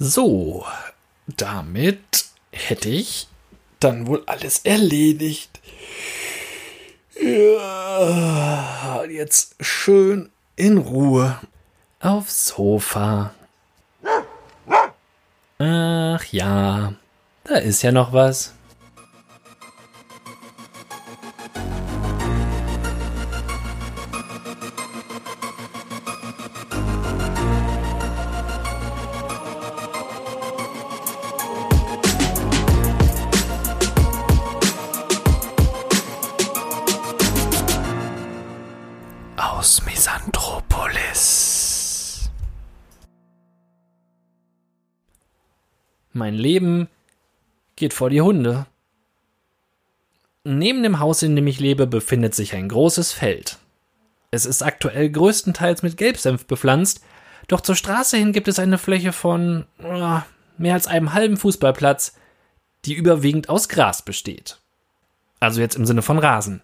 So, damit hätte ich dann wohl alles erledigt. Ja, jetzt schön in Ruhe aufs Sofa. Ach ja, da ist ja noch was. Mein Leben geht vor die Hunde. Neben dem Haus, in dem ich lebe, befindet sich ein großes Feld. Es ist aktuell größtenteils mit Gelbsenf bepflanzt, doch zur Straße hin gibt es eine Fläche von oh, mehr als einem halben Fußballplatz, die überwiegend aus Gras besteht. Also jetzt im Sinne von Rasen.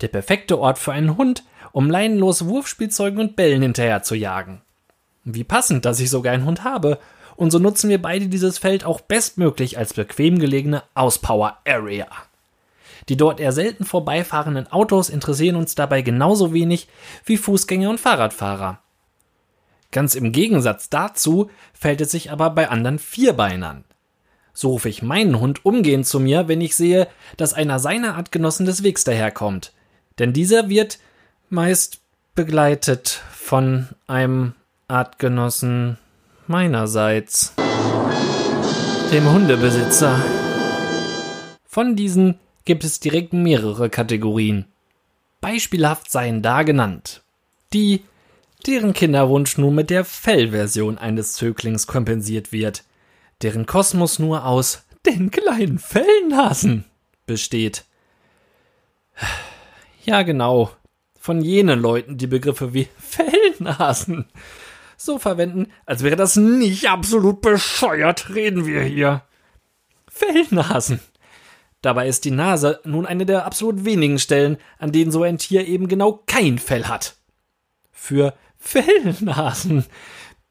Der perfekte Ort für einen Hund, um leinenlos Wurfspielzeugen und Bällen hinterher zu jagen. Wie passend, dass ich sogar einen Hund habe. Und so nutzen wir beide dieses Feld auch bestmöglich als bequem gelegene Auspower Area. Die dort eher selten vorbeifahrenden Autos interessieren uns dabei genauso wenig wie Fußgänger und Fahrradfahrer. Ganz im Gegensatz dazu fällt es sich aber bei anderen Vierbeinern. So rufe ich meinen Hund umgehend zu mir, wenn ich sehe, dass einer seiner Artgenossen des Wegs daherkommt denn dieser wird meist begleitet von einem Artgenossen meinerseits, dem Hundebesitzer. Von diesen gibt es direkt mehrere Kategorien. Beispielhaft seien da genannt die, deren Kinderwunsch nur mit der Fellversion eines Zöglings kompensiert wird, deren Kosmos nur aus den kleinen Fellnasen besteht. Ja, genau. Von jenen Leuten, die Begriffe wie Fellnasen so verwenden, als wäre das nicht absolut bescheuert, reden wir hier. Fellnasen. Dabei ist die Nase nun eine der absolut wenigen Stellen, an denen so ein Tier eben genau kein Fell hat. Für Fellnasen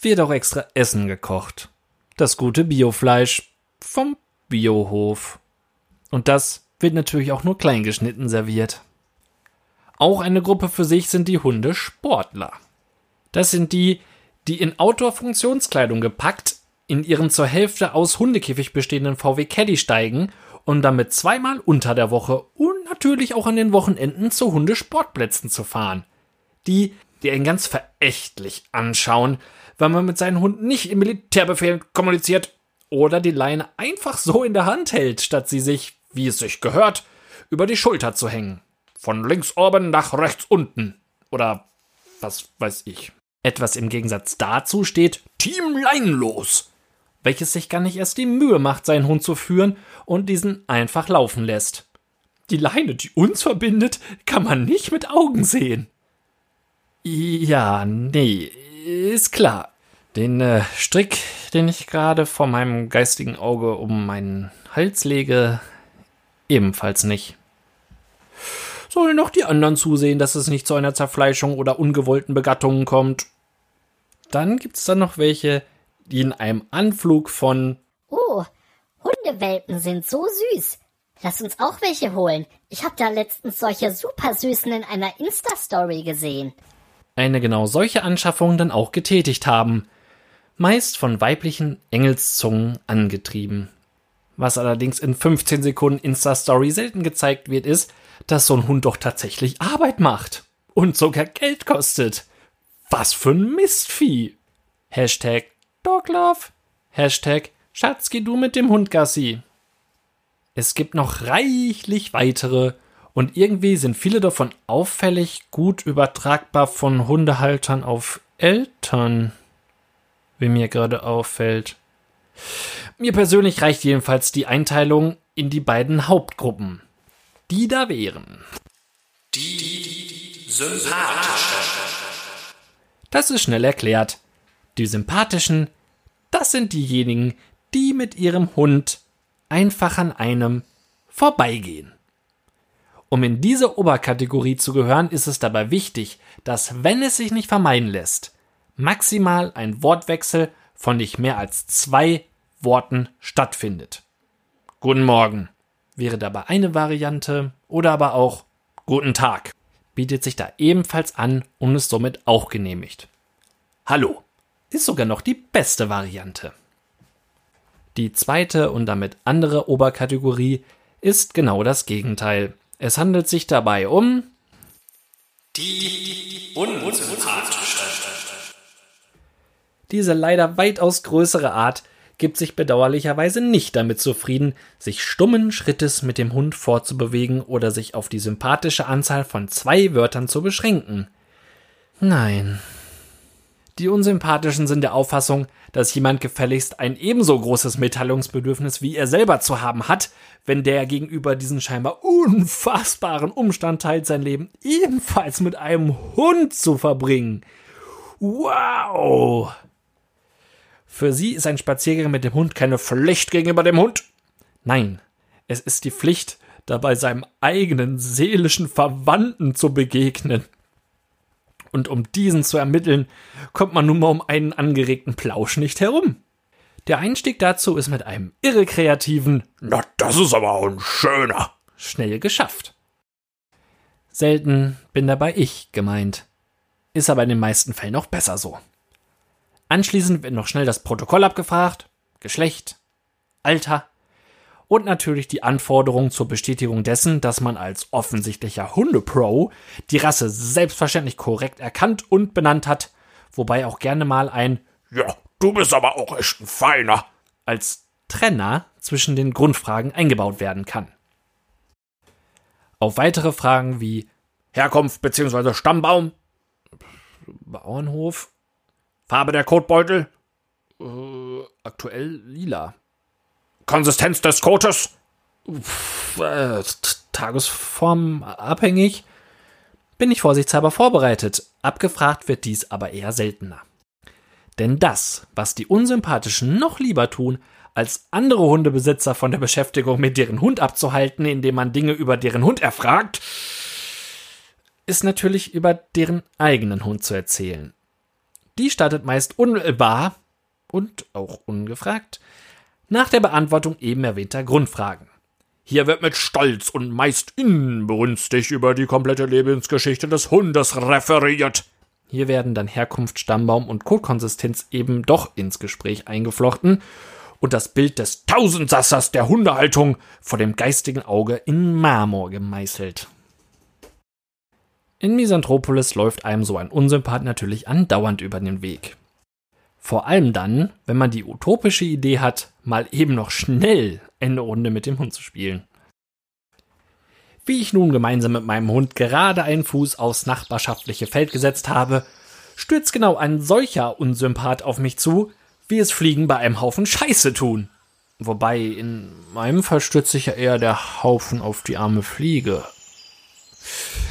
wird auch extra Essen gekocht. Das gute Biofleisch vom Biohof. Und das wird natürlich auch nur klein geschnitten serviert. Auch eine Gruppe für sich sind die Hundesportler. Das sind die, die in Outdoor-Funktionskleidung gepackt in ihren zur Hälfte aus Hundekäfig bestehenden VW Caddy steigen und damit zweimal unter der Woche und natürlich auch an den Wochenenden zu Hundesportplätzen zu fahren. Die, die einen ganz verächtlich anschauen, weil man mit seinen Hunden nicht im Militärbefehl kommuniziert oder die Leine einfach so in der Hand hält, statt sie sich, wie es sich gehört, über die Schulter zu hängen. Von links oben nach rechts unten. Oder was weiß ich. Etwas im Gegensatz dazu steht Team Leinlos, welches sich gar nicht erst die Mühe macht, seinen Hund zu führen und diesen einfach laufen lässt. Die Leine, die uns verbindet, kann man nicht mit Augen sehen. Ja, nee, ist klar. Den äh, Strick, den ich gerade vor meinem geistigen Auge um meinen Hals lege, ebenfalls nicht sollen noch die anderen zusehen, dass es nicht zu einer Zerfleischung oder ungewollten Begattungen kommt. Dann gibt's dann noch welche, die in einem Anflug von Oh, Hundewelpen sind so süß. Lass uns auch welche holen. Ich hab da letztens solche super süßen in einer Insta-Story gesehen. Eine genau solche Anschaffung dann auch getätigt haben. Meist von weiblichen Engelszungen angetrieben. Was allerdings in 15 Sekunden Insta-Story selten gezeigt wird, ist, dass so ein Hund doch tatsächlich Arbeit macht. Und sogar Geld kostet. Was für ein Mistvieh. Hashtag Doglove. Hashtag Schatz, geh du mit dem Hund Gassi. Es gibt noch reichlich weitere und irgendwie sind viele davon auffällig gut übertragbar von Hundehaltern auf Eltern. Wie mir gerade auffällt. Mir persönlich reicht jedenfalls die Einteilung in die beiden Hauptgruppen. Die da wären. Die sympathischen. Das ist schnell erklärt. Die sympathischen, das sind diejenigen, die mit ihrem Hund einfach an einem vorbeigehen. Um in diese Oberkategorie zu gehören, ist es dabei wichtig, dass, wenn es sich nicht vermeiden lässt, maximal ein Wortwechsel von nicht mehr als zwei Worten stattfindet. Guten Morgen wäre dabei eine Variante oder aber auch Guten Tag bietet sich da ebenfalls an und ist somit auch genehmigt. Hallo ist sogar noch die beste Variante. Die zweite und damit andere Oberkategorie ist genau das Gegenteil. Es handelt sich dabei um die unsympathische. Diese leider weitaus größere Art gibt sich bedauerlicherweise nicht damit zufrieden, sich stummen Schrittes mit dem Hund fortzubewegen oder sich auf die sympathische Anzahl von zwei Wörtern zu beschränken. Nein. Die Unsympathischen sind der Auffassung, dass jemand gefälligst ein ebenso großes Mitteilungsbedürfnis wie er selber zu haben hat, wenn der gegenüber diesen scheinbar unfassbaren Umstand teilt, sein Leben ebenfalls mit einem Hund zu verbringen. Wow! Für sie ist ein Spaziergang mit dem Hund keine Pflicht gegenüber dem Hund. Nein, es ist die Pflicht, dabei seinem eigenen seelischen Verwandten zu begegnen. Und um diesen zu ermitteln, kommt man nun mal um einen angeregten Plausch nicht herum. Der Einstieg dazu ist mit einem irre kreativen Na, das ist aber auch ein schöner schnell geschafft. Selten bin dabei ich gemeint. Ist aber in den meisten Fällen auch besser so. Anschließend wird noch schnell das Protokoll abgefragt, Geschlecht, Alter und natürlich die Anforderung zur Bestätigung dessen, dass man als offensichtlicher Hundepro die Rasse selbstverständlich korrekt erkannt und benannt hat, wobei auch gerne mal ein Ja, du bist aber auch echt ein Feiner als Trenner zwischen den Grundfragen eingebaut werden kann. Auf weitere Fragen wie Herkunft bzw. Stammbaum, Bauernhof Farbe der Kotbeutel? Äh, aktuell lila. Konsistenz des Kotes? Pff, äh, Tagesform abhängig. Bin ich vorsichtshalber vorbereitet. Abgefragt wird dies aber eher seltener. Denn das, was die Unsympathischen noch lieber tun, als andere Hundebesitzer von der Beschäftigung mit deren Hund abzuhalten, indem man Dinge über deren Hund erfragt, ist natürlich über deren eigenen Hund zu erzählen. Die startet meist unmittelbar und auch ungefragt nach der Beantwortung eben erwähnter Grundfragen. Hier wird mit Stolz und meist inbrünstig über die komplette Lebensgeschichte des Hundes referiert. Hier werden dann Herkunft, Stammbaum und Kotkonsistenz eben doch ins Gespräch eingeflochten und das Bild des Tausendsassers der Hundehaltung vor dem geistigen Auge in Marmor gemeißelt. In Misanthropolis läuft einem so ein Unsympath natürlich andauernd über den Weg. Vor allem dann, wenn man die utopische Idee hat, mal eben noch schnell eine Runde mit dem Hund zu spielen. Wie ich nun gemeinsam mit meinem Hund gerade einen Fuß aufs nachbarschaftliche Feld gesetzt habe, stürzt genau ein solcher Unsympath auf mich zu, wie es Fliegen bei einem Haufen Scheiße tun. Wobei in meinem Fall stürzt sich ja eher der Haufen auf die arme Fliege.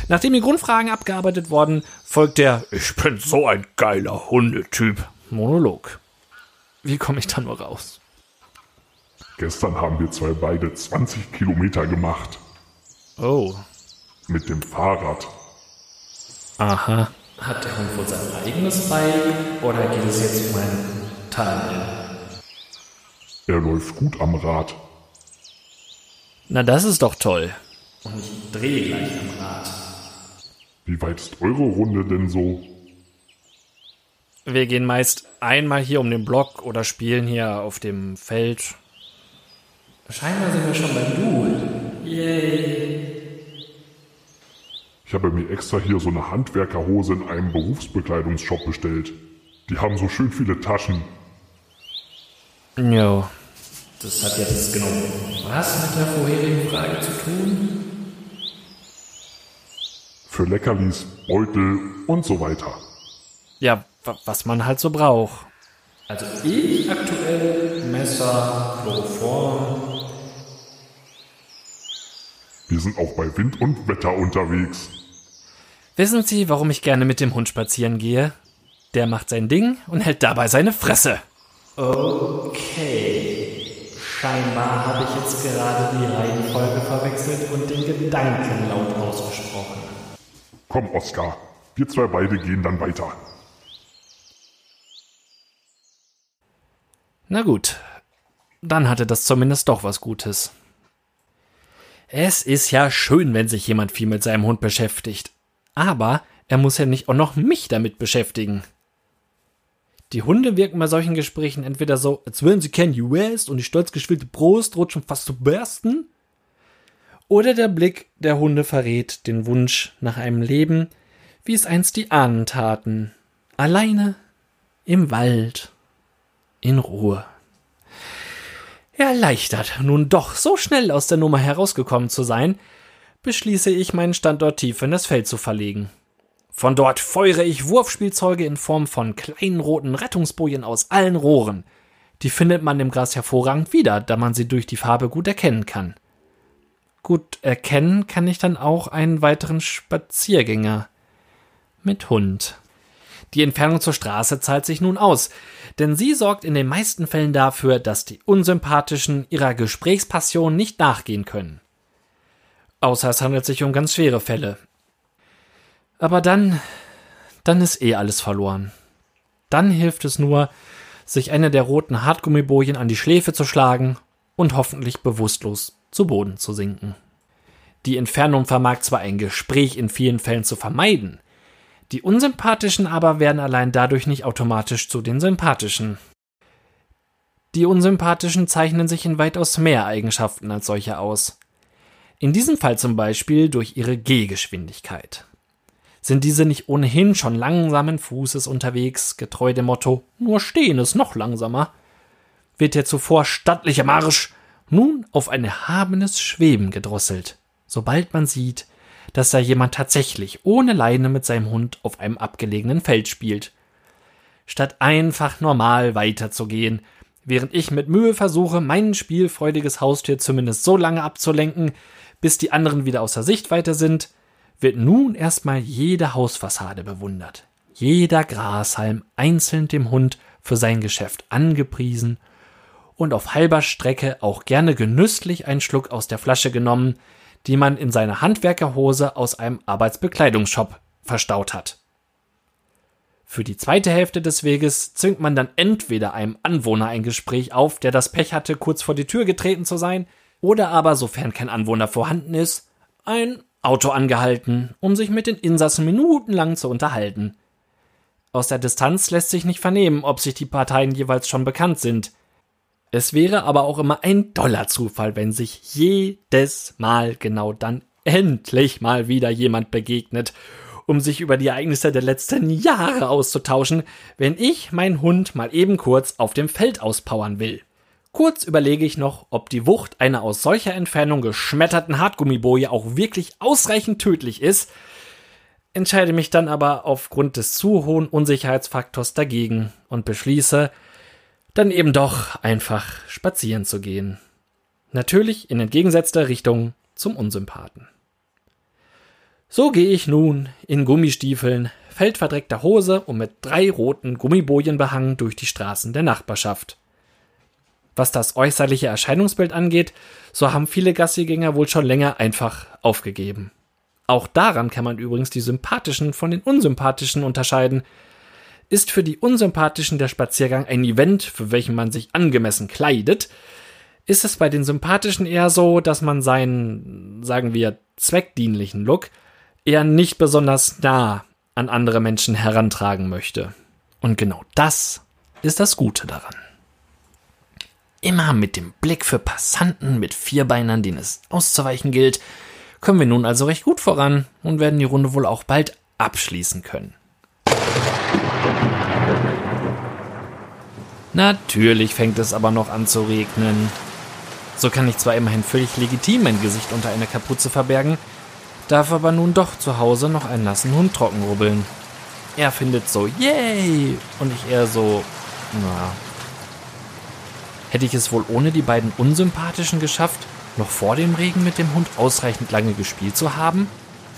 Nachdem die Grundfragen abgearbeitet wurden, folgt der Ich bin so ein geiler Hundetyp Monolog. Wie komme ich da nur raus? Gestern haben wir zwei beide 20 Kilometer gemacht. Oh. Mit dem Fahrrad. Aha. Hat der Hund wohl sein eigenes Bike oder geht es jetzt um ein Tandem? Er läuft gut am Rad. Na, das ist doch toll. Und ich drehe gleich am Rad. Wie weit ist eure Runde denn so? Wir gehen meist einmal hier um den Block oder spielen hier auf dem Feld. Scheinbar sind wir schon beim Du. Yay. Ich habe mir extra hier so eine Handwerkerhose in einem Berufsbekleidungsshop bestellt. Die haben so schön viele Taschen. Jo. Das hat jetzt genau was mit der vorherigen Frage zu tun? Für Leckerlis, Beutel und so weiter. Ja, was man halt so braucht. Also ich aktuell Messer, Chloroform. Wir sind auch bei Wind und Wetter unterwegs. Wissen Sie, warum ich gerne mit dem Hund spazieren gehe? Der macht sein Ding und hält dabei seine Fresse. Okay. Scheinbar habe ich jetzt gerade die Reihenfolge verwechselt und den Gedanken laut ausgesprochen. Komm, Oskar, wir zwei beide gehen dann weiter. Na gut, dann hatte das zumindest doch was Gutes. Es ist ja schön, wenn sich jemand viel mit seinem Hund beschäftigt. Aber er muss ja nicht auch noch mich damit beschäftigen. Die Hunde wirken bei solchen Gesprächen entweder so, als würden sie Kanye West und die stolz geschwillte Brust rutschen fast zu bersten, oder der Blick der Hunde verrät den Wunsch nach einem Leben, wie es einst die Ahnen taten, alleine im Wald in Ruhe. Erleichtert, nun doch so schnell aus der Nummer herausgekommen zu sein, beschließe ich, meinen Standort tief in das Feld zu verlegen. Von dort feuere ich Wurfspielzeuge in Form von kleinen roten Rettungsbojen aus allen Rohren. Die findet man im Gras hervorragend wieder, da man sie durch die Farbe gut erkennen kann. Gut erkennen kann ich dann auch einen weiteren Spaziergänger mit Hund. Die Entfernung zur Straße zahlt sich nun aus, denn sie sorgt in den meisten Fällen dafür, dass die Unsympathischen ihrer Gesprächspassion nicht nachgehen können. Außer es handelt sich um ganz schwere Fälle, aber dann, dann ist eh alles verloren. Dann hilft es nur, sich eine der roten Hartgummibojen an die Schläfe zu schlagen und hoffentlich bewusstlos zu Boden zu sinken. Die Entfernung vermag zwar ein Gespräch in vielen Fällen zu vermeiden, die Unsympathischen aber werden allein dadurch nicht automatisch zu den Sympathischen. Die Unsympathischen zeichnen sich in weitaus mehr Eigenschaften als solche aus. In diesem Fall zum Beispiel durch ihre Gehgeschwindigkeit. Sind diese nicht ohnehin schon langsamen Fußes unterwegs, getreu dem Motto nur stehen ist noch langsamer, wird der zuvor stattliche Marsch nun auf ein erhabenes Schweben gedrosselt, sobald man sieht, dass da jemand tatsächlich ohne Leine mit seinem Hund auf einem abgelegenen Feld spielt. Statt einfach normal weiterzugehen, während ich mit Mühe versuche, mein spielfreudiges Haustier zumindest so lange abzulenken, bis die anderen wieder außer Sichtweite sind, wird nun erstmal jede Hausfassade bewundert, jeder Grashalm einzeln dem Hund für sein Geschäft angepriesen und auf halber Strecke auch gerne genüsslich ein Schluck aus der Flasche genommen, die man in seiner Handwerkerhose aus einem Arbeitsbekleidungsshop verstaut hat. Für die zweite Hälfte des Weges zwingt man dann entweder einem Anwohner ein Gespräch auf, der das Pech hatte, kurz vor die Tür getreten zu sein, oder aber, sofern kein Anwohner vorhanden ist, ein Auto angehalten, um sich mit den Insassen minutenlang zu unterhalten. Aus der Distanz lässt sich nicht vernehmen, ob sich die Parteien jeweils schon bekannt sind. Es wäre aber auch immer ein doller Zufall, wenn sich jedes Mal genau dann endlich mal wieder jemand begegnet, um sich über die Ereignisse der letzten Jahre auszutauschen, wenn ich meinen Hund mal eben kurz auf dem Feld auspowern will. Kurz überlege ich noch, ob die Wucht einer aus solcher Entfernung geschmetterten Hartgummiboje auch wirklich ausreichend tödlich ist, entscheide mich dann aber aufgrund des zu hohen Unsicherheitsfaktors dagegen und beschließe, dann eben doch einfach spazieren zu gehen. Natürlich in entgegengesetzter Richtung zum Unsympathen. So gehe ich nun in Gummistiefeln, feldverdreckter Hose und mit drei roten Gummibojen behangen durch die Straßen der Nachbarschaft. Was das äußerliche Erscheinungsbild angeht, so haben viele Gassigänger wohl schon länger einfach aufgegeben. Auch daran kann man übrigens die sympathischen von den unsympathischen unterscheiden. Ist für die unsympathischen der Spaziergang ein Event, für welchen man sich angemessen kleidet, ist es bei den sympathischen eher so, dass man seinen, sagen wir, zweckdienlichen Look eher nicht besonders nah an andere Menschen herantragen möchte. Und genau das ist das Gute daran. Immer mit dem Blick für Passanten mit Vierbeinern, denen es auszuweichen gilt, kommen wir nun also recht gut voran und werden die Runde wohl auch bald abschließen können. Natürlich fängt es aber noch an zu regnen. So kann ich zwar immerhin völlig legitim mein Gesicht unter einer Kapuze verbergen, darf aber nun doch zu Hause noch einen nassen Hund trockenrubbeln. Er findet so, yay! Und ich eher so, na, Hätte ich es wohl ohne die beiden Unsympathischen geschafft, noch vor dem Regen mit dem Hund ausreichend lange gespielt zu haben?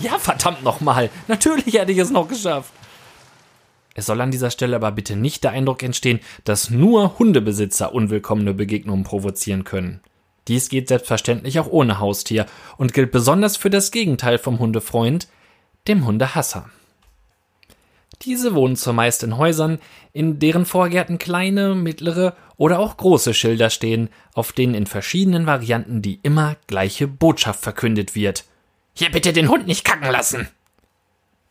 Ja, verdammt nochmal. Natürlich hätte ich es noch geschafft. Es soll an dieser Stelle aber bitte nicht der Eindruck entstehen, dass nur Hundebesitzer unwillkommene Begegnungen provozieren können. Dies geht selbstverständlich auch ohne Haustier und gilt besonders für das Gegenteil vom Hundefreund, dem Hundehasser. Diese wohnen zumeist in Häusern, in deren Vorgärten kleine, mittlere oder auch große Schilder stehen, auf denen in verschiedenen Varianten die immer gleiche Botschaft verkündet wird. Hier bitte den Hund nicht kacken lassen!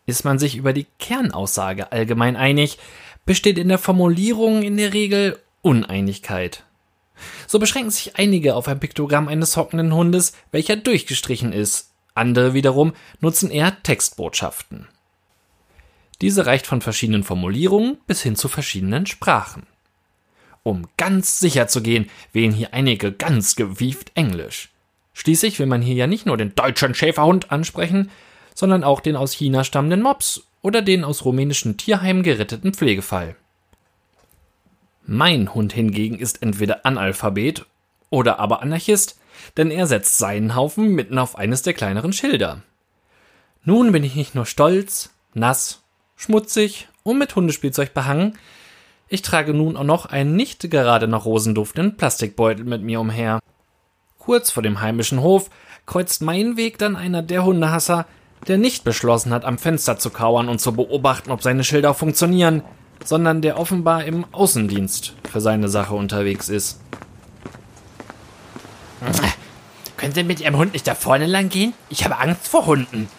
Ist man sich über die Kernaussage allgemein einig, besteht in der Formulierung in der Regel Uneinigkeit. So beschränken sich einige auf ein Piktogramm eines hockenden Hundes, welcher durchgestrichen ist, andere wiederum nutzen eher Textbotschaften. Diese reicht von verschiedenen Formulierungen bis hin zu verschiedenen Sprachen. Um ganz sicher zu gehen, wählen hier einige ganz gewieft Englisch. Schließlich will man hier ja nicht nur den deutschen Schäferhund ansprechen, sondern auch den aus China stammenden Mops oder den aus rumänischen Tierheimen geretteten Pflegefall. Mein Hund hingegen ist entweder Analphabet oder aber Anarchist, denn er setzt seinen Haufen mitten auf eines der kleineren Schilder. Nun bin ich nicht nur stolz, nass, schmutzig und mit Hundespielzeug behangen, ich trage nun auch noch einen nicht gerade nach Rosen duftenden Plastikbeutel mit mir umher. Kurz vor dem heimischen Hof kreuzt mein Weg dann einer der Hundehasser, der nicht beschlossen hat, am Fenster zu kauern und zu beobachten, ob seine Schilder funktionieren, sondern der offenbar im Außendienst für seine Sache unterwegs ist. Können Sie mit Ihrem Hund nicht da vorne lang gehen? Ich habe Angst vor Hunden.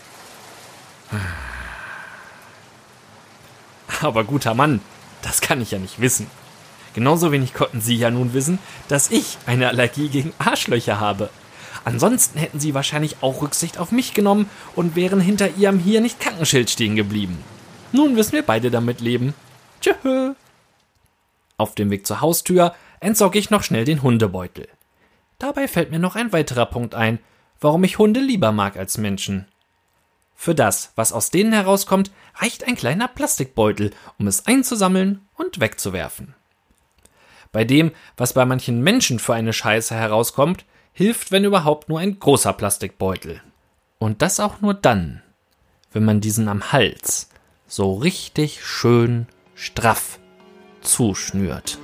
Aber guter Mann, das kann ich ja nicht wissen. Genauso wenig konnten Sie ja nun wissen, dass ich eine Allergie gegen Arschlöcher habe. Ansonsten hätten Sie wahrscheinlich auch Rücksicht auf mich genommen und wären hinter Ihrem hier nicht Krankenschild stehen geblieben. Nun müssen wir beide damit leben. Tschö. Auf dem Weg zur Haustür entsorge ich noch schnell den Hundebeutel. Dabei fällt mir noch ein weiterer Punkt ein, warum ich Hunde lieber mag als Menschen. Für das, was aus denen herauskommt, reicht ein kleiner Plastikbeutel, um es einzusammeln und wegzuwerfen. Bei dem, was bei manchen Menschen für eine Scheiße herauskommt, hilft, wenn überhaupt, nur ein großer Plastikbeutel. Und das auch nur dann, wenn man diesen am Hals so richtig schön straff zuschnürt.